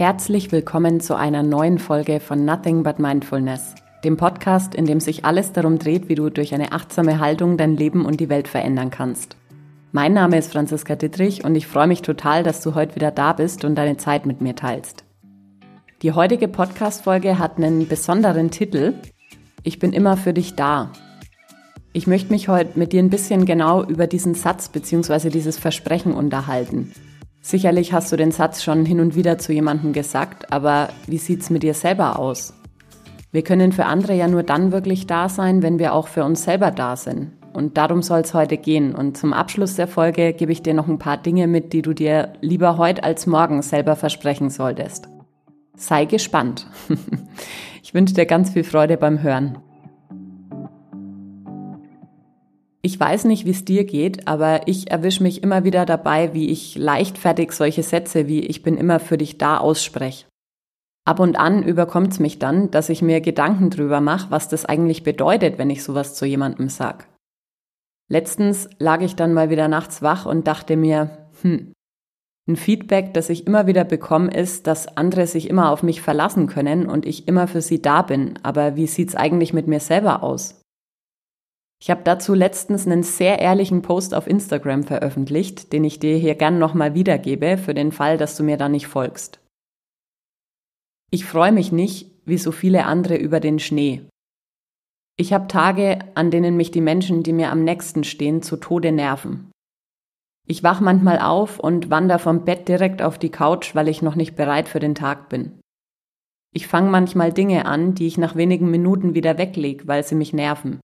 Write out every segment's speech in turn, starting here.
Herzlich willkommen zu einer neuen Folge von Nothing But Mindfulness, dem Podcast, in dem sich alles darum dreht, wie du durch eine achtsame Haltung dein Leben und die Welt verändern kannst. Mein Name ist Franziska Dittrich und ich freue mich total, dass du heute wieder da bist und deine Zeit mit mir teilst. Die heutige Podcast-Folge hat einen besonderen Titel. Ich bin immer für dich da. Ich möchte mich heute mit dir ein bisschen genau über diesen Satz bzw. dieses Versprechen unterhalten. Sicherlich hast du den Satz schon hin und wieder zu jemandem gesagt, aber wie sieht's mit dir selber aus? Wir können für andere ja nur dann wirklich da sein, wenn wir auch für uns selber da sind. Und darum soll es heute gehen. Und zum Abschluss der Folge gebe ich dir noch ein paar Dinge mit, die du dir lieber heute als morgen selber versprechen solltest. Sei gespannt. ich wünsche dir ganz viel Freude beim Hören. Ich weiß nicht, wie es dir geht, aber ich erwische mich immer wieder dabei, wie ich leichtfertig solche Sätze wie ich bin immer für dich da ausspreche. Ab und an überkommt es mich dann, dass ich mir Gedanken drüber mache, was das eigentlich bedeutet, wenn ich sowas zu jemandem sag. Letztens lag ich dann mal wieder nachts wach und dachte mir, hm, ein Feedback, das ich immer wieder bekomme, ist, dass andere sich immer auf mich verlassen können und ich immer für sie da bin. Aber wie sieht's eigentlich mit mir selber aus? Ich habe dazu letztens einen sehr ehrlichen Post auf Instagram veröffentlicht, den ich dir hier gern nochmal wiedergebe, für den Fall, dass du mir da nicht folgst. Ich freue mich nicht, wie so viele andere, über den Schnee. Ich habe Tage, an denen mich die Menschen, die mir am nächsten stehen, zu Tode nerven. Ich wach manchmal auf und wandere vom Bett direkt auf die Couch, weil ich noch nicht bereit für den Tag bin. Ich fange manchmal Dinge an, die ich nach wenigen Minuten wieder weglege, weil sie mich nerven.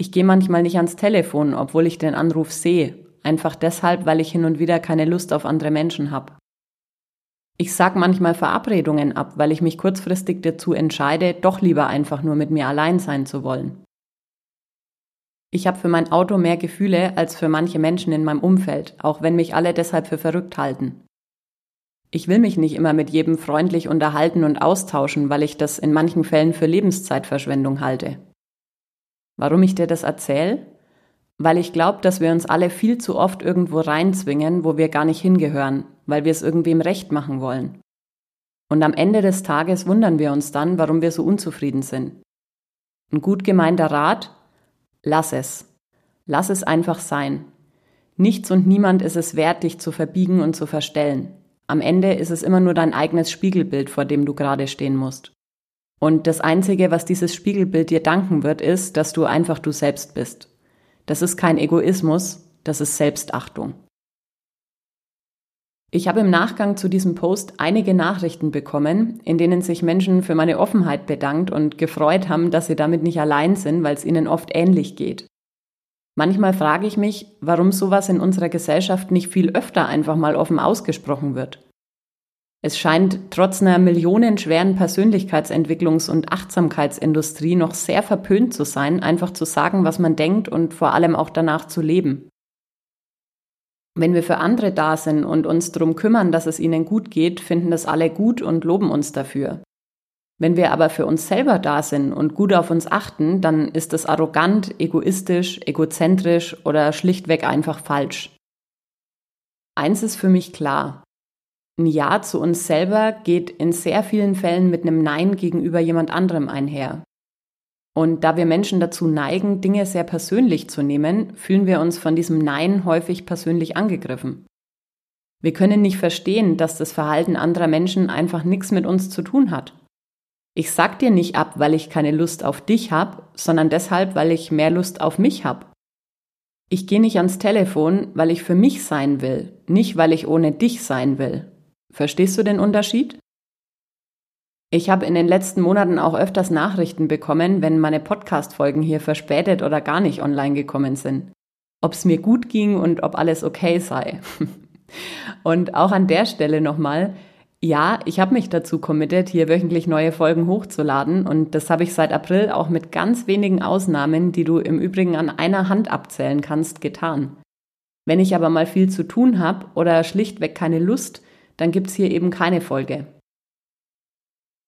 Ich gehe manchmal nicht ans Telefon, obwohl ich den Anruf sehe, einfach deshalb, weil ich hin und wieder keine Lust auf andere Menschen habe. Ich sag manchmal Verabredungen ab, weil ich mich kurzfristig dazu entscheide, doch lieber einfach nur mit mir allein sein zu wollen. Ich habe für mein Auto mehr Gefühle als für manche Menschen in meinem Umfeld, auch wenn mich alle deshalb für verrückt halten. Ich will mich nicht immer mit jedem freundlich unterhalten und austauschen, weil ich das in manchen Fällen für Lebenszeitverschwendung halte. Warum ich dir das erzähle? Weil ich glaube, dass wir uns alle viel zu oft irgendwo reinzwingen, wo wir gar nicht hingehören, weil wir es irgendwem recht machen wollen. Und am Ende des Tages wundern wir uns dann, warum wir so unzufrieden sind. Ein gut gemeinter Rat? Lass es. Lass es einfach sein. Nichts und niemand ist es wert, dich zu verbiegen und zu verstellen. Am Ende ist es immer nur dein eigenes Spiegelbild, vor dem du gerade stehen musst. Und das Einzige, was dieses Spiegelbild dir danken wird, ist, dass du einfach du selbst bist. Das ist kein Egoismus, das ist Selbstachtung. Ich habe im Nachgang zu diesem Post einige Nachrichten bekommen, in denen sich Menschen für meine Offenheit bedankt und gefreut haben, dass sie damit nicht allein sind, weil es ihnen oft ähnlich geht. Manchmal frage ich mich, warum sowas in unserer Gesellschaft nicht viel öfter einfach mal offen ausgesprochen wird. Es scheint trotz einer millionenschweren Persönlichkeitsentwicklungs- und Achtsamkeitsindustrie noch sehr verpönt zu sein, einfach zu sagen, was man denkt und vor allem auch danach zu leben. Wenn wir für andere da sind und uns darum kümmern, dass es ihnen gut geht, finden das alle gut und loben uns dafür. Wenn wir aber für uns selber da sind und gut auf uns achten, dann ist das arrogant, egoistisch, egozentrisch oder schlichtweg einfach falsch. Eins ist für mich klar, ein Ja zu uns selber geht in sehr vielen Fällen mit einem Nein gegenüber jemand anderem einher. Und da wir Menschen dazu neigen, Dinge sehr persönlich zu nehmen, fühlen wir uns von diesem Nein häufig persönlich angegriffen. Wir können nicht verstehen, dass das Verhalten anderer Menschen einfach nichts mit uns zu tun hat. Ich sag dir nicht ab, weil ich keine Lust auf dich hab, sondern deshalb, weil ich mehr Lust auf mich hab. Ich gehe nicht ans Telefon, weil ich für mich sein will, nicht weil ich ohne dich sein will. Verstehst du den Unterschied? Ich habe in den letzten Monaten auch öfters Nachrichten bekommen, wenn meine Podcast-Folgen hier verspätet oder gar nicht online gekommen sind. Ob es mir gut ging und ob alles okay sei. und auch an der Stelle nochmal, ja, ich habe mich dazu committed, hier wöchentlich neue Folgen hochzuladen und das habe ich seit April auch mit ganz wenigen Ausnahmen, die du im Übrigen an einer Hand abzählen kannst, getan. Wenn ich aber mal viel zu tun habe oder schlichtweg keine Lust, dann gibt's hier eben keine Folge.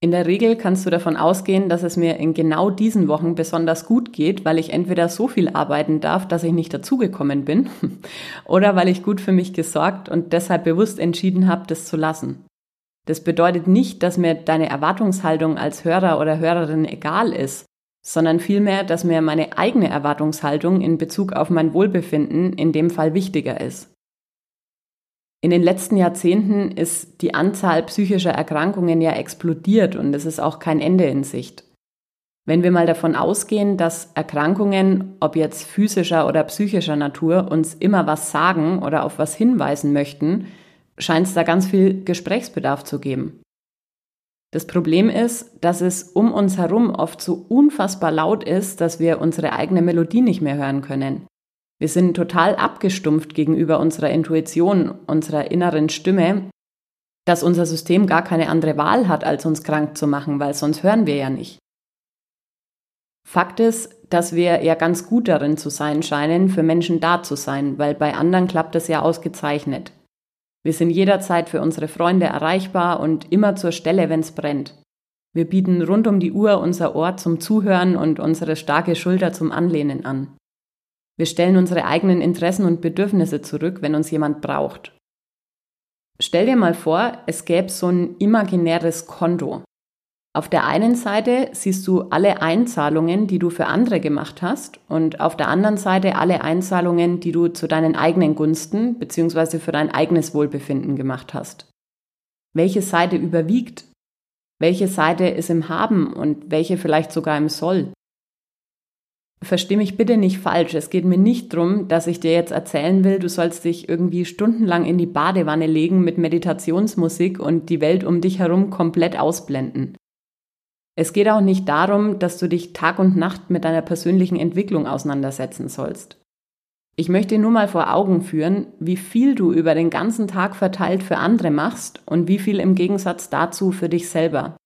In der Regel kannst du davon ausgehen, dass es mir in genau diesen Wochen besonders gut geht, weil ich entweder so viel arbeiten darf, dass ich nicht dazugekommen bin, oder weil ich gut für mich gesorgt und deshalb bewusst entschieden habe, das zu lassen. Das bedeutet nicht, dass mir deine Erwartungshaltung als Hörer oder Hörerin egal ist, sondern vielmehr, dass mir meine eigene Erwartungshaltung in Bezug auf mein Wohlbefinden in dem Fall wichtiger ist. In den letzten Jahrzehnten ist die Anzahl psychischer Erkrankungen ja explodiert und es ist auch kein Ende in Sicht. Wenn wir mal davon ausgehen, dass Erkrankungen, ob jetzt physischer oder psychischer Natur, uns immer was sagen oder auf was hinweisen möchten, scheint es da ganz viel Gesprächsbedarf zu geben. Das Problem ist, dass es um uns herum oft so unfassbar laut ist, dass wir unsere eigene Melodie nicht mehr hören können. Wir sind total abgestumpft gegenüber unserer Intuition, unserer inneren Stimme, dass unser System gar keine andere Wahl hat, als uns krank zu machen, weil sonst hören wir ja nicht. Fakt ist, dass wir ja ganz gut darin zu sein scheinen, für Menschen da zu sein, weil bei anderen klappt es ja ausgezeichnet. Wir sind jederzeit für unsere Freunde erreichbar und immer zur Stelle, wenn es brennt. Wir bieten rund um die Uhr unser Ohr zum Zuhören und unsere starke Schulter zum Anlehnen an. Wir stellen unsere eigenen Interessen und Bedürfnisse zurück, wenn uns jemand braucht. Stell dir mal vor, es gäbe so ein imaginäres Konto. Auf der einen Seite siehst du alle Einzahlungen, die du für andere gemacht hast und auf der anderen Seite alle Einzahlungen, die du zu deinen eigenen Gunsten bzw. für dein eigenes Wohlbefinden gemacht hast. Welche Seite überwiegt? Welche Seite ist im Haben und welche vielleicht sogar im Soll? Versteh mich bitte nicht falsch. Es geht mir nicht darum, dass ich dir jetzt erzählen will, du sollst dich irgendwie stundenlang in die Badewanne legen mit Meditationsmusik und die Welt um dich herum komplett ausblenden. Es geht auch nicht darum, dass du dich Tag und Nacht mit deiner persönlichen Entwicklung auseinandersetzen sollst. Ich möchte nur mal vor Augen führen, wie viel du über den ganzen Tag verteilt für andere machst und wie viel im Gegensatz dazu für dich selber.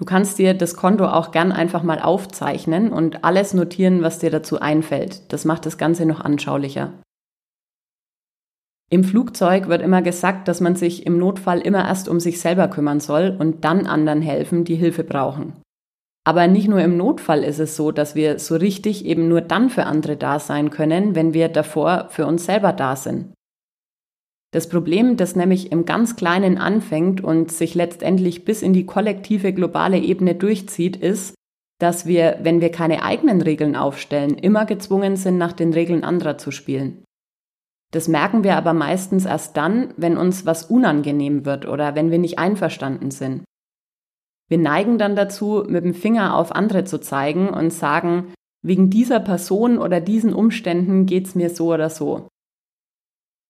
Du kannst dir das Konto auch gern einfach mal aufzeichnen und alles notieren, was dir dazu einfällt. Das macht das Ganze noch anschaulicher. Im Flugzeug wird immer gesagt, dass man sich im Notfall immer erst um sich selber kümmern soll und dann anderen helfen, die Hilfe brauchen. Aber nicht nur im Notfall ist es so, dass wir so richtig eben nur dann für andere da sein können, wenn wir davor für uns selber da sind. Das Problem, das nämlich im ganz Kleinen anfängt und sich letztendlich bis in die kollektive globale Ebene durchzieht, ist, dass wir, wenn wir keine eigenen Regeln aufstellen, immer gezwungen sind, nach den Regeln anderer zu spielen. Das merken wir aber meistens erst dann, wenn uns was unangenehm wird oder wenn wir nicht einverstanden sind. Wir neigen dann dazu, mit dem Finger auf andere zu zeigen und sagen, wegen dieser Person oder diesen Umständen geht's mir so oder so.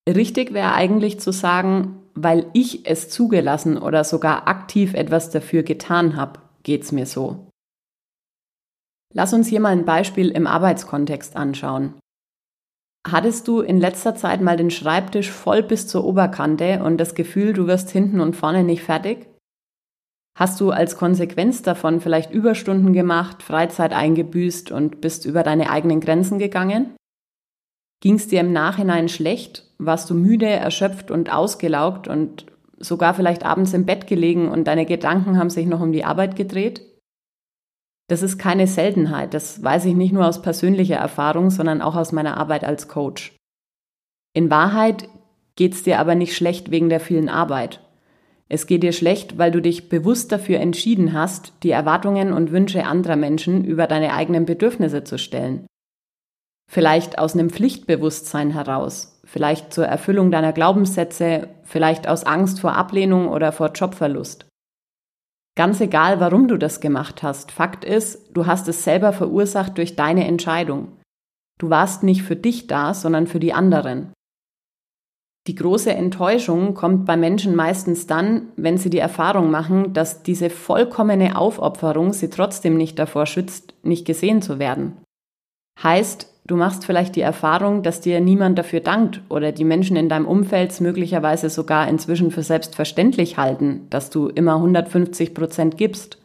Richtig wäre eigentlich zu sagen, weil ich es zugelassen oder sogar aktiv etwas dafür getan habe, geht's mir so. Lass uns hier mal ein Beispiel im Arbeitskontext anschauen. Hattest du in letzter Zeit mal den Schreibtisch voll bis zur Oberkante und das Gefühl, du wirst hinten und vorne nicht fertig? Hast du als Konsequenz davon vielleicht Überstunden gemacht, Freizeit eingebüßt und bist über deine eigenen Grenzen gegangen? Ging es dir im Nachhinein schlecht? Warst du müde, erschöpft und ausgelaugt und sogar vielleicht abends im Bett gelegen und deine Gedanken haben sich noch um die Arbeit gedreht? Das ist keine Seltenheit. Das weiß ich nicht nur aus persönlicher Erfahrung, sondern auch aus meiner Arbeit als Coach. In Wahrheit geht es dir aber nicht schlecht wegen der vielen Arbeit. Es geht dir schlecht, weil du dich bewusst dafür entschieden hast, die Erwartungen und Wünsche anderer Menschen über deine eigenen Bedürfnisse zu stellen. Vielleicht aus einem Pflichtbewusstsein heraus, vielleicht zur Erfüllung deiner Glaubenssätze, vielleicht aus Angst vor Ablehnung oder vor Jobverlust. Ganz egal, warum du das gemacht hast. Fakt ist, du hast es selber verursacht durch deine Entscheidung. Du warst nicht für dich da, sondern für die anderen. Die große Enttäuschung kommt bei Menschen meistens dann, wenn sie die Erfahrung machen, dass diese vollkommene Aufopferung sie trotzdem nicht davor schützt, nicht gesehen zu werden. Heißt, Du machst vielleicht die Erfahrung, dass dir niemand dafür dankt oder die Menschen in deinem Umfeld möglicherweise sogar inzwischen für selbstverständlich halten, dass du immer 150 Prozent gibst.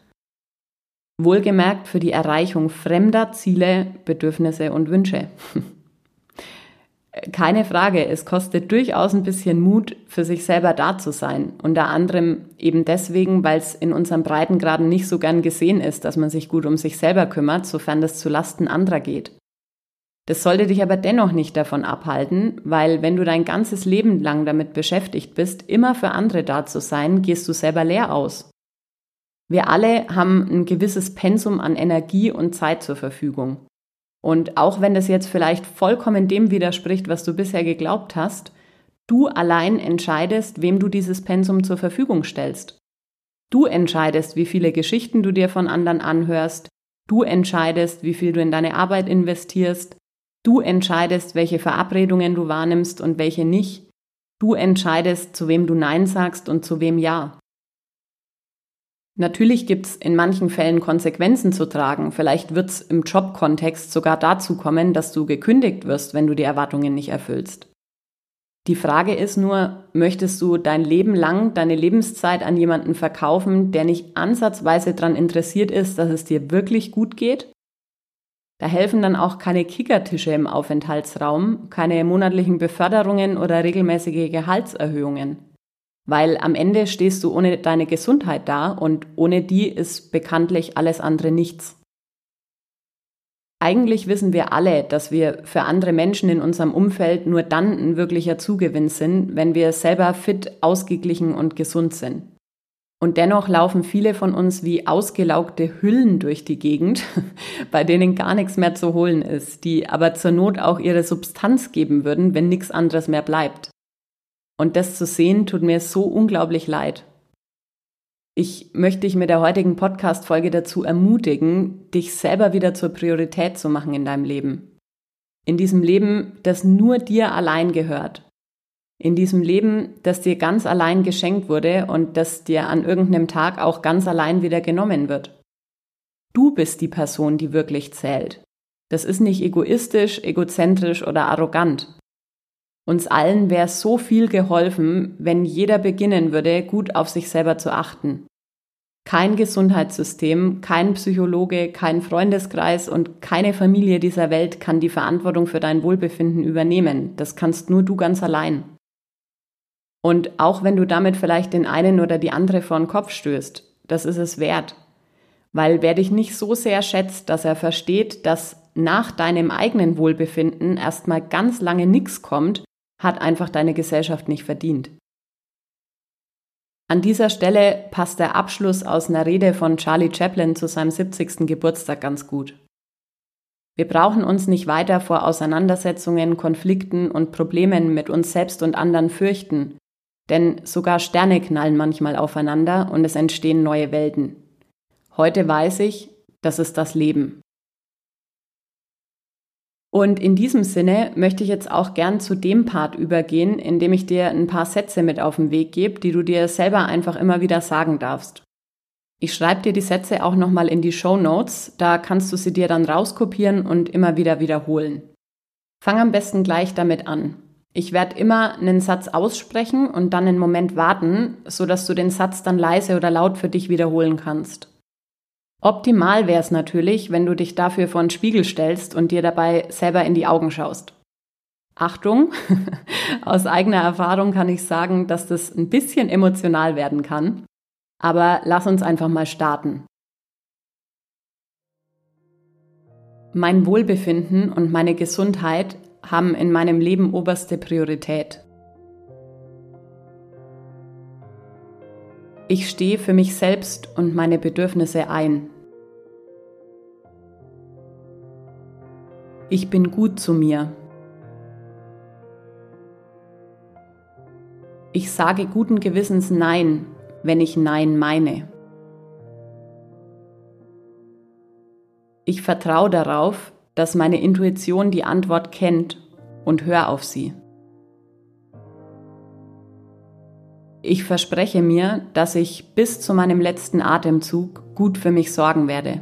Wohlgemerkt für die Erreichung fremder Ziele, Bedürfnisse und Wünsche. Keine Frage, es kostet durchaus ein bisschen Mut, für sich selber da zu sein. Unter anderem eben deswegen, weil es in unseren Breitengraden nicht so gern gesehen ist, dass man sich gut um sich selber kümmert, sofern das zu Lasten anderer geht. Das sollte dich aber dennoch nicht davon abhalten, weil wenn du dein ganzes Leben lang damit beschäftigt bist, immer für andere da zu sein, gehst du selber leer aus. Wir alle haben ein gewisses Pensum an Energie und Zeit zur Verfügung. Und auch wenn das jetzt vielleicht vollkommen dem widerspricht, was du bisher geglaubt hast, du allein entscheidest, wem du dieses Pensum zur Verfügung stellst. Du entscheidest, wie viele Geschichten du dir von anderen anhörst, du entscheidest, wie viel du in deine Arbeit investierst, du entscheidest, welche Verabredungen du wahrnimmst und welche nicht, du entscheidest, zu wem du Nein sagst und zu wem Ja. Natürlich gibt's in manchen Fällen Konsequenzen zu tragen. Vielleicht wird's im Jobkontext sogar dazu kommen, dass du gekündigt wirst, wenn du die Erwartungen nicht erfüllst. Die Frage ist nur, möchtest du dein Leben lang deine Lebenszeit an jemanden verkaufen, der nicht ansatzweise daran interessiert ist, dass es dir wirklich gut geht? Da helfen dann auch keine Kickertische im Aufenthaltsraum, keine monatlichen Beförderungen oder regelmäßige Gehaltserhöhungen. Weil am Ende stehst du ohne deine Gesundheit da und ohne die ist bekanntlich alles andere nichts. Eigentlich wissen wir alle, dass wir für andere Menschen in unserem Umfeld nur dann ein wirklicher Zugewinn sind, wenn wir selber fit, ausgeglichen und gesund sind. Und dennoch laufen viele von uns wie ausgelaugte Hüllen durch die Gegend, bei denen gar nichts mehr zu holen ist, die aber zur Not auch ihre Substanz geben würden, wenn nichts anderes mehr bleibt. Und das zu sehen, tut mir so unglaublich leid. Ich möchte dich mit der heutigen Podcast-Folge dazu ermutigen, dich selber wieder zur Priorität zu machen in deinem Leben. In diesem Leben, das nur dir allein gehört. In diesem Leben, das dir ganz allein geschenkt wurde und das dir an irgendeinem Tag auch ganz allein wieder genommen wird. Du bist die Person, die wirklich zählt. Das ist nicht egoistisch, egozentrisch oder arrogant. Uns allen wäre so viel geholfen, wenn jeder beginnen würde, gut auf sich selber zu achten. Kein Gesundheitssystem, kein Psychologe, kein Freundeskreis und keine Familie dieser Welt kann die Verantwortung für dein Wohlbefinden übernehmen. Das kannst nur du ganz allein. Und auch wenn du damit vielleicht den einen oder die andere vor den Kopf stößt, das ist es wert. Weil wer dich nicht so sehr schätzt, dass er versteht, dass nach deinem eigenen Wohlbefinden erstmal ganz lange nichts kommt, hat einfach deine Gesellschaft nicht verdient. An dieser Stelle passt der Abschluss aus einer Rede von Charlie Chaplin zu seinem 70. Geburtstag ganz gut. Wir brauchen uns nicht weiter vor Auseinandersetzungen, Konflikten und Problemen mit uns selbst und anderen fürchten, denn sogar Sterne knallen manchmal aufeinander und es entstehen neue Welten. Heute weiß ich, das ist das Leben. Und in diesem Sinne möchte ich jetzt auch gern zu dem Part übergehen, in dem ich dir ein paar Sätze mit auf den Weg gebe, die du dir selber einfach immer wieder sagen darfst. Ich schreibe dir die Sätze auch nochmal in die Show Notes, da kannst du sie dir dann rauskopieren und immer wieder wiederholen. Fang am besten gleich damit an. Ich werde immer einen Satz aussprechen und dann einen Moment warten, sodass du den Satz dann leise oder laut für dich wiederholen kannst. Optimal wäre es natürlich, wenn du dich dafür vor den Spiegel stellst und dir dabei selber in die Augen schaust. Achtung, aus eigener Erfahrung kann ich sagen, dass das ein bisschen emotional werden kann. Aber lass uns einfach mal starten. Mein Wohlbefinden und meine Gesundheit haben in meinem Leben oberste Priorität. Ich stehe für mich selbst und meine Bedürfnisse ein. Ich bin gut zu mir. Ich sage guten Gewissens Nein, wenn ich Nein meine. Ich vertraue darauf, dass meine Intuition die Antwort kennt und höre auf sie. Ich verspreche mir, dass ich bis zu meinem letzten Atemzug gut für mich sorgen werde.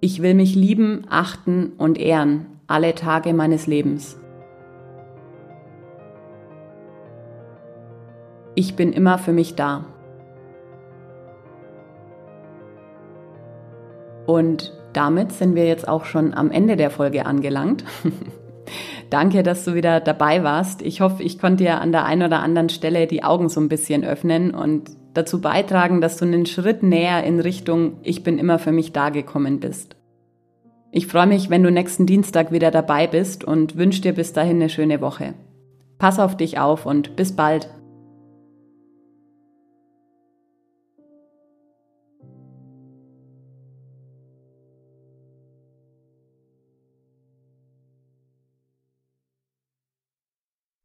Ich will mich lieben, achten und ehren alle Tage meines Lebens. Ich bin immer für mich da. Und damit sind wir jetzt auch schon am Ende der Folge angelangt. Danke, dass du wieder dabei warst. Ich hoffe, ich konnte dir an der einen oder anderen Stelle die Augen so ein bisschen öffnen und dazu beitragen, dass du einen Schritt näher in Richtung Ich bin immer für mich da gekommen bist. Ich freue mich, wenn du nächsten Dienstag wieder dabei bist und wünsche dir bis dahin eine schöne Woche. Pass auf dich auf und bis bald.